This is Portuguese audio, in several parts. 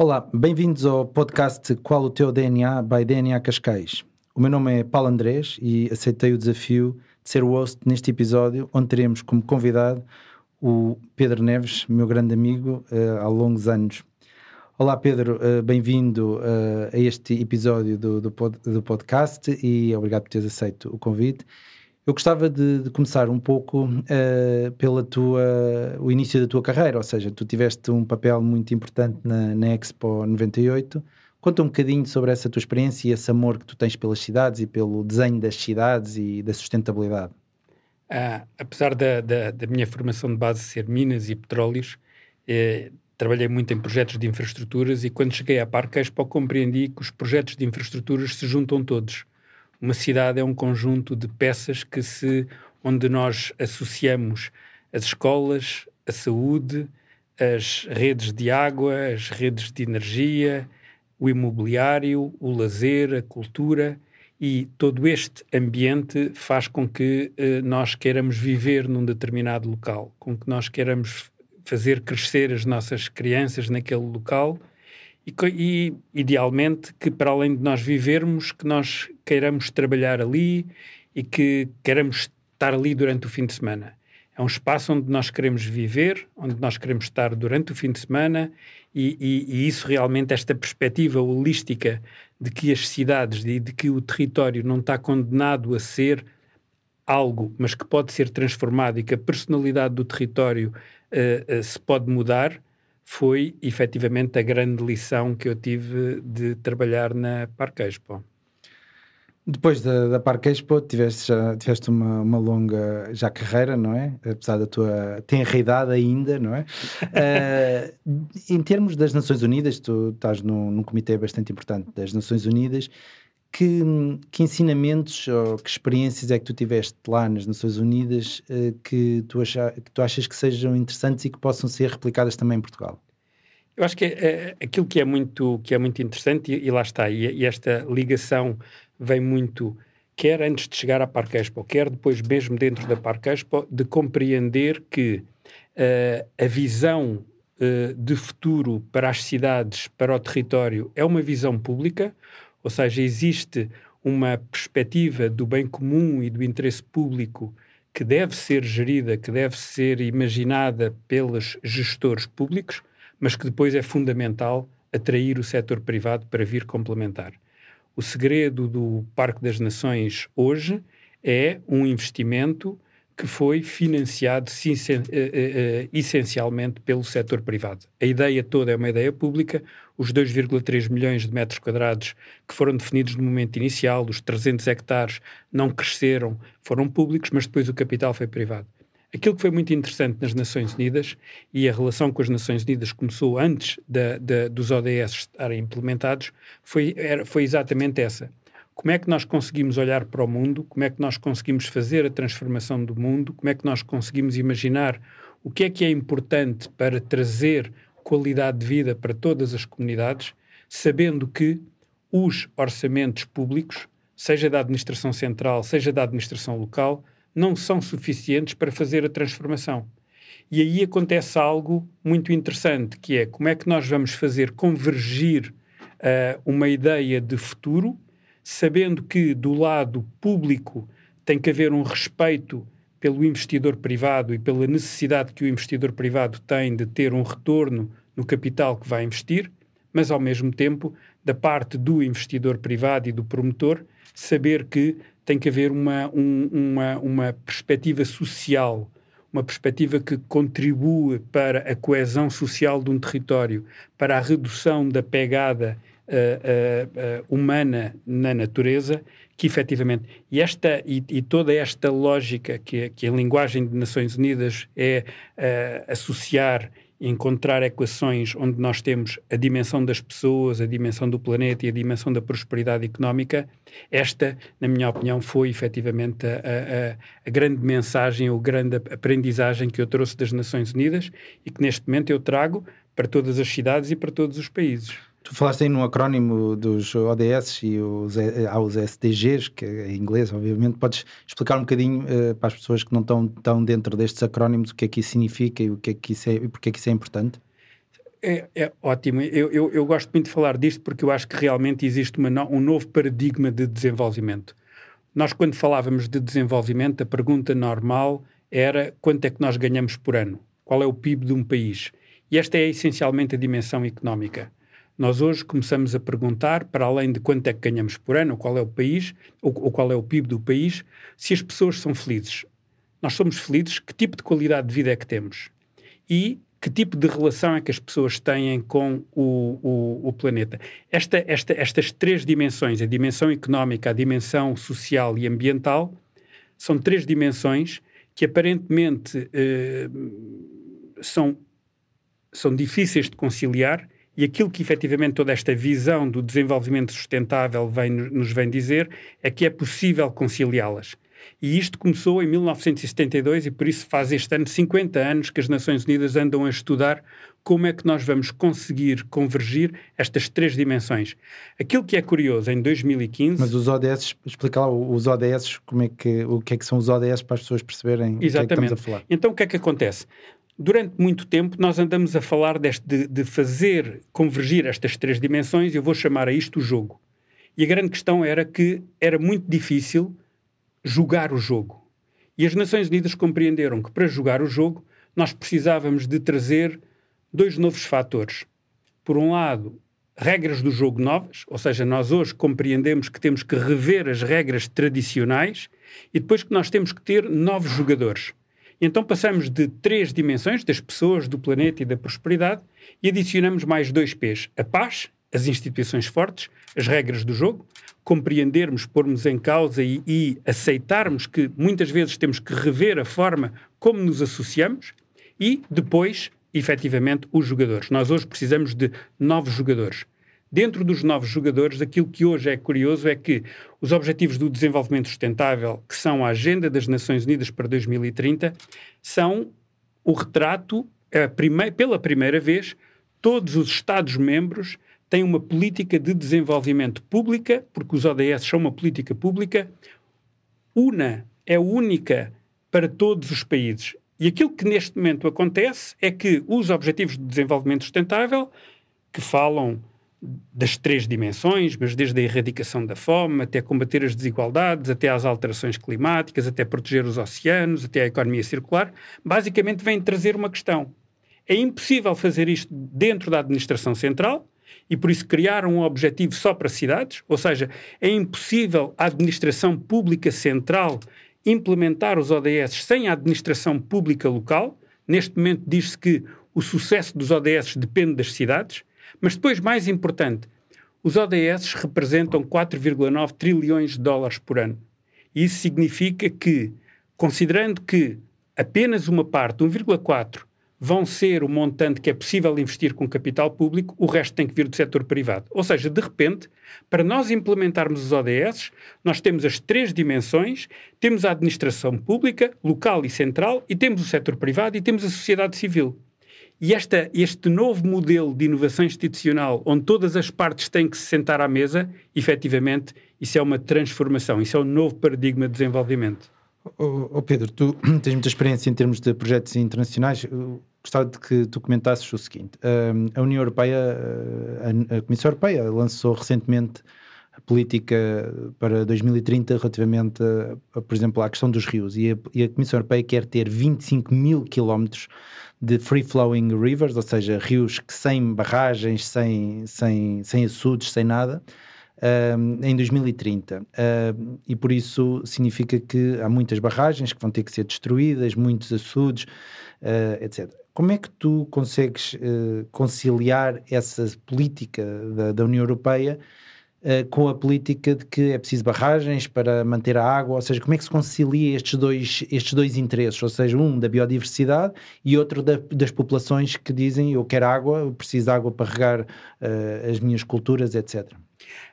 Olá, bem-vindos ao podcast Qual o Teu DNA by DNA Cascais. O meu nome é Paulo Andrés e aceitei o desafio de ser o host neste episódio, onde teremos como convidado o Pedro Neves, meu grande amigo uh, há longos anos. Olá Pedro, uh, bem-vindo uh, a este episódio do, do, pod, do, podcast e obrigado por teres aceito o convite. Eu gostava de, de começar um pouco uh, pela tua, o início da tua carreira, ou seja, tu tiveste um papel muito importante na, na Expo 98. Conta um bocadinho sobre essa tua experiência e esse amor que tu tens pelas cidades e pelo desenho das cidades e da sustentabilidade. Ah, apesar da, da, da, minha formação de base ser minas e petróleos, eh, trabalhei muito em projetos de infraestruturas e quando cheguei à Parque Expo compreendi que os projetos de infraestruturas se juntam todos. Uma cidade é um conjunto de peças que se onde nós associamos as escolas, a saúde, as redes de água, as redes de energia, o imobiliário, o lazer, a cultura e todo este ambiente faz com que eh, nós queiramos viver num determinado local, com que nós queiramos fazer crescer as nossas crianças naquele local e, e, idealmente que para além de nós vivermos, que nós queiramos trabalhar ali e que queiramos estar ali durante o fim de semana. É um espaço onde nós queremos viver, onde nós queremos estar durante o fim de semana e, e, e isso realmente, esta perspectiva holística de que as cidades e de que o território não está condenado a ser algo, mas que pode ser transformado e que a personalidade do território uh, uh, se pode mudar, foi efetivamente a grande lição que eu tive de trabalhar na Parque Expo. Depois da, da Parque Expo, tiveste, já, tiveste uma, uma longa já carreira, não é? Apesar da tua tenra idade ainda, não é? uh, em termos das Nações Unidas, tu estás num, num comitê bastante importante das Nações Unidas, que, que, ensinamentos ou que experiências é que tu tiveste lá nas Nações Unidas uh, que, tu acha, que tu achas que sejam interessantes e que possam ser replicadas também em Portugal? Eu acho que é, é, aquilo que é muito, que é muito interessante, e, e lá está, e, e, esta ligação vem muito, quer antes de chegar à Parque Expo, quer depois mesmo dentro da Parque Expo, de compreender que uh, a visão uh, de futuro para as cidades, para o território, é uma visão pública, ou seja, existe uma perspectiva do bem comum e do interesse público que deve ser gerida, que deve ser imaginada pelos gestores públicos, mas que depois é fundamental atrair o setor privado para vir complementar. O segredo do Parque das Nações hoje é um investimento que foi financiado eh, eh, eh, essencialmente pelo setor privado. A ideia toda é uma ideia pública, os 2,3 milhões de metros quadrados que foram definidos no momento inicial, os 300 hectares não cresceram, foram públicos, mas depois o capital foi privado. Aquilo que foi muito interessante nas Nações Unidas, e a relação com as Nações Unidas começou antes da, da, dos ODS estarem implementados, foi, era, foi exatamente essa. Como é que nós conseguimos olhar para o mundo? Como é que nós conseguimos fazer a transformação do mundo? Como é que nós conseguimos imaginar o que é que é importante para trazer qualidade de vida para todas as comunidades, sabendo que os orçamentos públicos, seja da administração central, seja da administração local, não são suficientes para fazer a transformação. E aí acontece algo muito interessante, que é como é que nós vamos fazer convergir uh, uma ideia de futuro, sabendo que do lado público tem que haver um respeito pelo investidor privado e pela necessidade que o investidor privado tem de ter um retorno no capital que vai investir, mas ao mesmo tempo, da parte do investidor privado e do promotor, saber que tem que haver uma, um, uma, uma perspectiva social, uma perspectiva que contribua para a coesão social de um território, para a redução da pegada uh, uh, uh, humana na natureza, que efetivamente, e, esta, e, e toda esta lógica que, que a linguagem de Nações Unidas é associar encontrar equações onde nós temos a dimensão das pessoas, a dimensão do planeta e a dimensão da prosperidade económica, esta, na minha opinião, foi efetivamente a, a, a grande mensagem ou grande aprendizagem que eu trouxe das Nações Unidas e que neste momento eu trago para todas as cidades e para todos os países. Tu falaste aí no acrónimo dos ODS e os, há os SDGs, que é em inglês, obviamente. Podes explicar um bocadinho uh, para as pessoas que não estão tão dentro destes acrónimos o que é que isso significa e o que é que isso é, e porque é que isso é importante? É, é ótimo. Eu, eu, eu, gosto muito de falar disto porque eu acho que realmente existe no, um novo paradigma de desenvolvimento. Nós, quando falávamos de desenvolvimento, a pergunta normal era quanto é que nós ganhamos por ano? Qual é o PIB de um país? E esta é essencialmente a dimensão económica. Nós hoje começamos a perguntar, para além de quanto é que ganhamos por ano, qual é o país, ou, ou qual é o PIB do país, se as pessoas são felizes. Nós somos felizes, que tipo de qualidade de vida é que temos? E que tipo de relação é que as pessoas têm com o, o, o planeta. Esta, esta, estas três dimensões, a dimensão económica, a dimensão social e ambiental, são três dimensões que aparentemente eh, são, são difíceis de conciliar e aquilo que efetivamente toda esta visão do desenvolvimento sustentável vem, nos vem dizer é que é possível conciliá-las. E isto começou em 1972 e por isso faz este ano 50 anos que as Nações Unidas andam a estudar como é que nós vamos conseguir convergir estas três dimensões. Aquilo que é curioso, em 2015... Mas os ODS, explica lá, os ODS, como é que, o que é que são os ODS para as pessoas perceberem Exatamente. o que é que estamos a falar. Então o que é que acontece? Durante muito tempo nós andamos a falar deste, de, de fazer convergir estas três dimensões e eu vou chamar a isto o jogo. E a grande questão era que era muito difícil jogar o jogo. E as Nações Unidas compreenderam que para jogar o jogo nós precisávamos de trazer dois novos fatores. Por um lado, regras do jogo novas, ou seja, nós hoje compreendemos que temos que rever as regras tradicionais e depois que nós temos que ter novos jogadores. Então passamos de três dimensões, das pessoas, do planeta e da prosperidade, e adicionamos mais dois P's: a paz, as instituições fortes, as regras do jogo, compreendermos, pormos em causa e, e, aceitarmos que muitas vezes temos que rever a forma como nos associamos e depois, efetivamente, os jogadores. Nós hoje precisamos de novos jogadores. Dentro dos novos jogadores, aquilo que hoje é curioso é que os Objetivos do Desenvolvimento Sustentável, que são a Agenda das Nações Unidas para 2030, são o retrato, pela primeira vez, todos os Estados-membros tem uma política de desenvolvimento pública, porque os ODS são uma política pública, una, é única para todos os países. E aquilo que neste momento acontece é que os Objetivos de Desenvolvimento Sustentável, que falam das três dimensões, mas desde a erradicação da fome, até combater as desigualdades, até às alterações climáticas, até proteger os oceanos, até a economia circular, basicamente vem trazer uma questão. É impossível fazer isto dentro da administração central, e por isso criaram um objetivo só para cidades, ou seja, é impossível a administração pública central implementar os ODS sem a administração pública local. Neste momento diz-se que o sucesso dos ODS depende das cidades, mas depois, mais importante, os ODS representam 4,9 trilhões de dólares por ano. Isso significa que, considerando que apenas uma parte, 1,4, vão ser o montante que é possível investir com capital público, o resto tem que vir do setor privado. Ou seja, de repente, para nós implementarmos os ODS, nós temos as três dimensões: temos a administração pública, local e central, e temos o setor privado e temos a sociedade civil. E esta, este novo modelo de inovação institucional, onde todas as partes têm que se sentar à mesa, efetivamente, isso é uma transformação, isso é um novo paradigma de desenvolvimento. Oh, oh Pedro, tu tens muita experiência em termos de projetos internacionais. Eu gostava de que tu comentasses o seguinte: a União Europeia, a Comissão Europeia lançou recentemente a política para 2030 relativamente, a, por exemplo, à questão dos rios e a, e a Comissão Europeia quer ter 25 mil quilómetros de free-flowing rivers, ou seja, rios que sem barragens, sem, sem, sem açudes, sem nada, uh, em 2030. Uh, e por isso significa que há muitas barragens que vão ter que ser destruídas, muitos açudes, uh, etc. Como é que tu consegues eh, conciliar essa política da, da União Europeia Uh, com a política de que é preciso barragens para manter a água, ou seja, como é que se concilia estes dois, estes dois interesses, ou seja, um da biodiversidade e outro da, das populações que dizem eu quero água, eu preciso de água para regar uh, as minhas culturas, etc.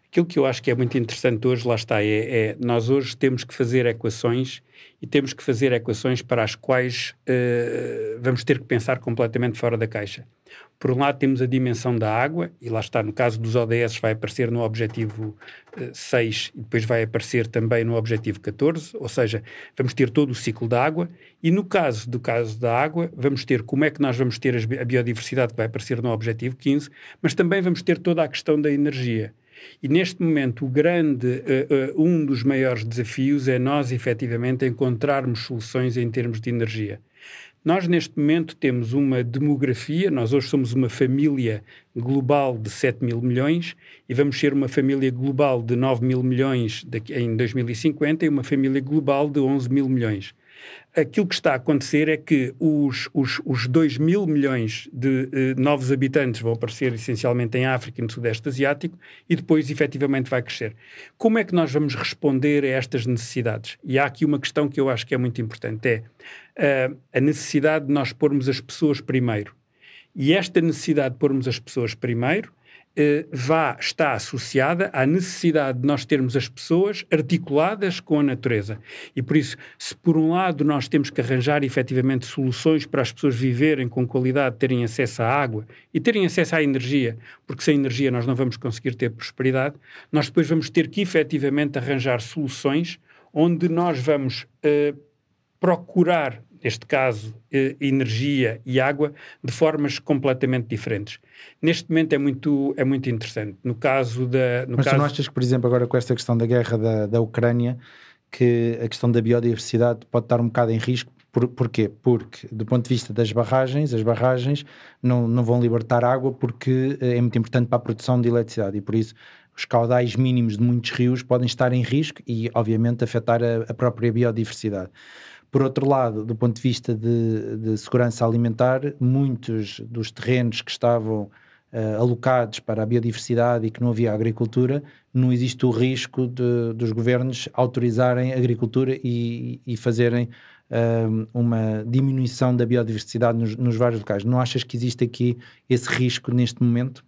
Aquilo que eu acho que é muito interessante hoje, lá está, é, é nós hoje temos que fazer equações e temos que fazer equações para as quais uh, vamos ter que pensar completamente fora da caixa. Por um lado, temos a dimensão da água, e lá está, no caso dos ODS, vai aparecer no objetivo uh, 6 e depois vai aparecer também no objetivo 14, ou seja, vamos ter todo o ciclo da água, e no caso do caso da água, vamos ter como é que nós vamos ter a biodiversidade que vai aparecer no objetivo 15, mas também vamos ter toda a questão da energia. E neste momento, o grande, uh, uh, um dos maiores desafios é nós, efetivamente, encontrarmos soluções em termos de energia. Nós, neste momento, temos uma demografia, nós hoje somos uma família global de 7 mil milhões e vamos ser uma família global de 9 mil milhões em 2050 e uma família global de 11 mil milhões aquilo que está a acontecer é que os, os, os 2 mil milhões de eh, novos habitantes vão aparecer essencialmente em África e no Sudeste Asiático e depois efetivamente vai crescer. Como é que nós vamos responder a estas necessidades? E há aqui uma questão que eu acho que é muito importante, é uh, a necessidade de nós pormos as pessoas primeiro. E esta necessidade de pormos as pessoas primeiro eh, vá, está associada à necessidade de nós termos as pessoas articuladas com a natureza. E por isso, se por um lado nós temos que arranjar efetivamente soluções para as pessoas viverem com qualidade, terem acesso à água e terem acesso à energia, porque sem energia nós não vamos conseguir ter prosperidade, nós depois vamos ter que efetivamente arranjar soluções onde nós vamos uh, procurar neste caso, eh, energia e água, de formas completamente diferentes. Neste momento é muito, é muito interessante. No caso da. No Mas caso... tu não achas que, por exemplo, agora com esta questão da guerra da, da Ucrânia, que a questão da biodiversidade pode estar um bocado em risco? Por, porquê? Porque, do ponto de vista das barragens, as barragens não, não vão libertar água porque eh, é muito importante para a produção de eletricidade e por isso os caudais mínimos de muitos rios podem estar em risco e, obviamente, afetar a, a própria biodiversidade. Por outro lado, do ponto de vista de, de segurança alimentar, muitos dos terrenos que estavam uh, alocados para a biodiversidade e que não havia agricultura, não existe o risco de, dos governos autorizarem agricultura e, e fazerem uh, uma diminuição da biodiversidade nos, nos vários locais. Não achas que existe aqui esse risco neste momento?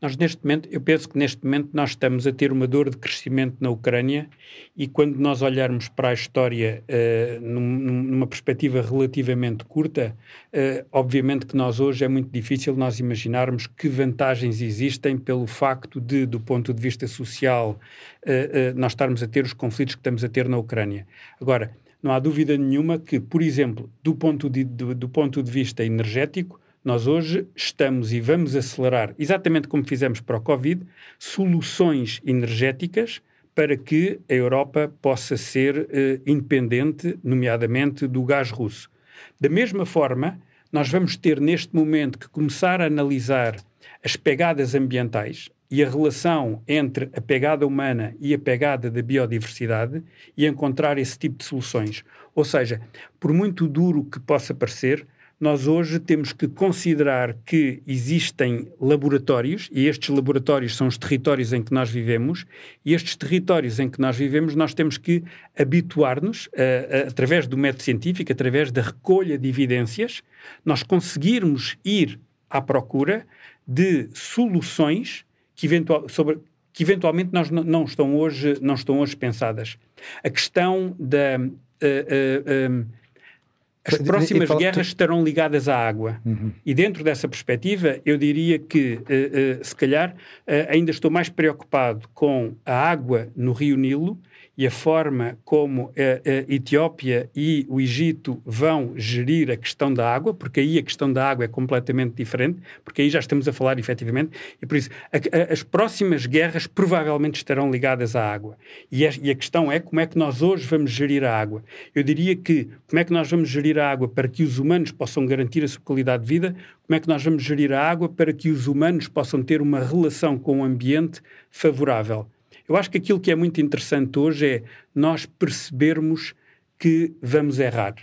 Nós neste momento, eu penso que neste momento nós estamos a ter uma dor de crescimento na Ucrânia e quando nós olharmos para a história uh, num, numa perspectiva relativamente curta, uh, obviamente que nós hoje é muito difícil nós imaginarmos que vantagens existem pelo facto de, do ponto de vista social, uh, nós estarmos a ter os conflitos que estamos a ter na Ucrânia. Agora, não há dúvida nenhuma que, por exemplo, do ponto de, do, do ponto de vista energético, nós hoje estamos e vamos acelerar, exatamente como fizemos para o Covid, soluções energéticas para que a Europa possa ser eh, independente, nomeadamente do gás russo. Da mesma forma, nós vamos ter neste momento que começar a analisar as pegadas ambientais e a relação entre a pegada humana e a pegada da biodiversidade e encontrar esse tipo de soluções. Ou seja, por muito duro que possa parecer, nós hoje temos que considerar que existem laboratórios, e estes laboratórios são os territórios em que nós vivemos, e estes territórios em que nós vivemos, nós temos que habituar-nos, através do método científico, através da recolha de evidências, nós conseguirmos ir à procura de soluções que, eventual, sobre, que eventualmente nós não, estão hoje, não estão hoje pensadas. A questão da. Uh, uh, as próximas guerras estarão ligadas à água. Uhum. E dentro dessa perspectiva, eu diria que, uh, uh, se calhar, uh, ainda estou mais preocupado com a água no Rio Nilo e a forma como a, a, Etiópia e o Egito vão gerir a questão da água, porque aí a questão da água é completamente diferente, porque aí já estamos a falar efetivamente, e por isso a, as próximas guerras provavelmente estarão ligadas à água. E a, e a questão é como é que nós hoje vamos gerir a água. Eu diria que como é que nós vamos gerir a água para que os humanos possam garantir a sua qualidade de vida, como é que nós vamos gerir a água para que os humanos possam ter uma relação com o ambiente favorável. Eu acho que aquilo que é muito interessante hoje é nós percebermos que vamos errar.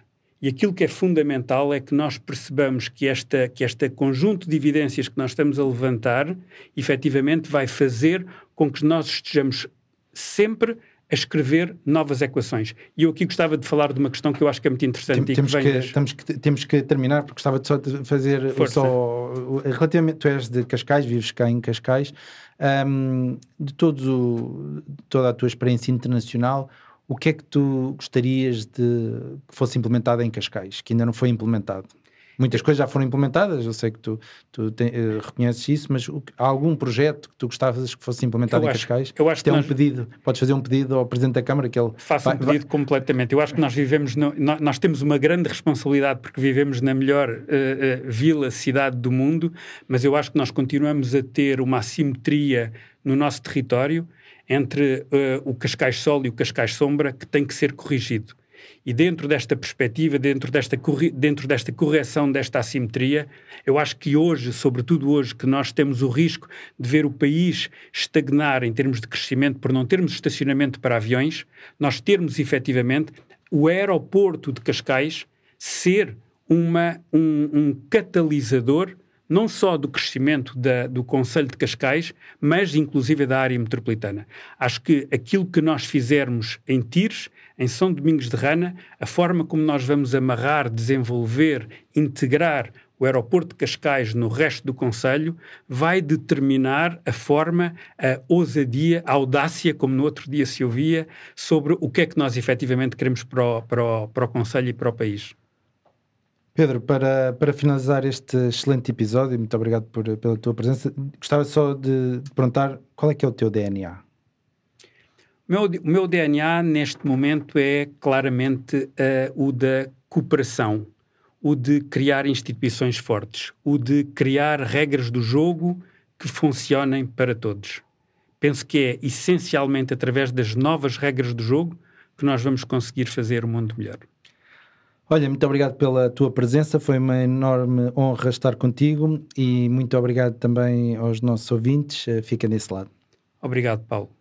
E aquilo que é fundamental é que nós percebamos que, esta, que este conjunto de evidências que nós estamos a levantar, efetivamente vai fazer com que nós estejamos sempre a escrever novas equações. E eu aqui gostava de falar de uma questão que eu acho que é muito interessante Tem, temos, que, que, das... temos, que, temos que terminar, porque gostava de só de fazer Força. só relativamente, tu és de Cascais, vives cá em Cascais, um, de todos o, toda a tua experiência internacional, o que é que tu gostarias de que fosse implementado em Cascais, que ainda não foi implementado? Muitas coisas já foram implementadas, eu sei que tu, tu te, uh, reconheces isso, mas o, há algum projeto que tu gostavas que fosse implementado Eu em acho- Cascais? eu acho que Tem um nós- pedido, podes fazer um pedido ao Presidente da Câmara que ele Faça um vai- vai- pedido completamente. Eu acho que nós vivemos, no- nó- nós temos uma grande responsabilidade porque vivemos na melhor eh, eh, vila, cidade do mundo, mas eu acho que nós continuamos a ter uma assimetria no nosso território entre o Cascais Sol e o Cascais Sombra que tem que ser corrigido. E dentro desta perspectiva, dentro desta, dentro desta correção desta assimetria, eu acho que hoje, sobretudo hoje, que nós temos o risco de ver o país estagnar em termos de crescimento por não termos estacionamento para aviões, nós termos efetivamente o aeroporto de Cascais ser uma, um, um catalisador não só do crescimento da- do Conselho de Cascais, mas inclusive da área metropolitana. Acho que aquilo que nós fizermos em Tires, em São Domingos de Rana, a forma como nós vamos amarrar, desenvolver, integrar o aeroporto de Cascais no resto do Conselho, vai determinar a forma, a ousadia, a audácia, como no outro dia se ouvia, sobre o que é que nós efetivamente queremos para o, para o, para o Conselho e para o país. Pedro, para, para finalizar este excelente episódio, muito obrigado por, pela tua presença. Gostava só de, de perguntar qual é que é o teu DNA? O meu, o meu DNA neste momento é claramente eh, o da cooperação, o de criar instituições fortes, o de criar regras do jogo que funcionem para todos. Penso que é essencialmente através das novas regras do jogo que nós vamos conseguir fazer o mundo melhor. Olha, muito obrigado pela tua presença, foi uma enorme honra estar contigo e muito obrigado também aos nossos ouvintes. Eh, Fica nesse lado. Obrigado, Paulo.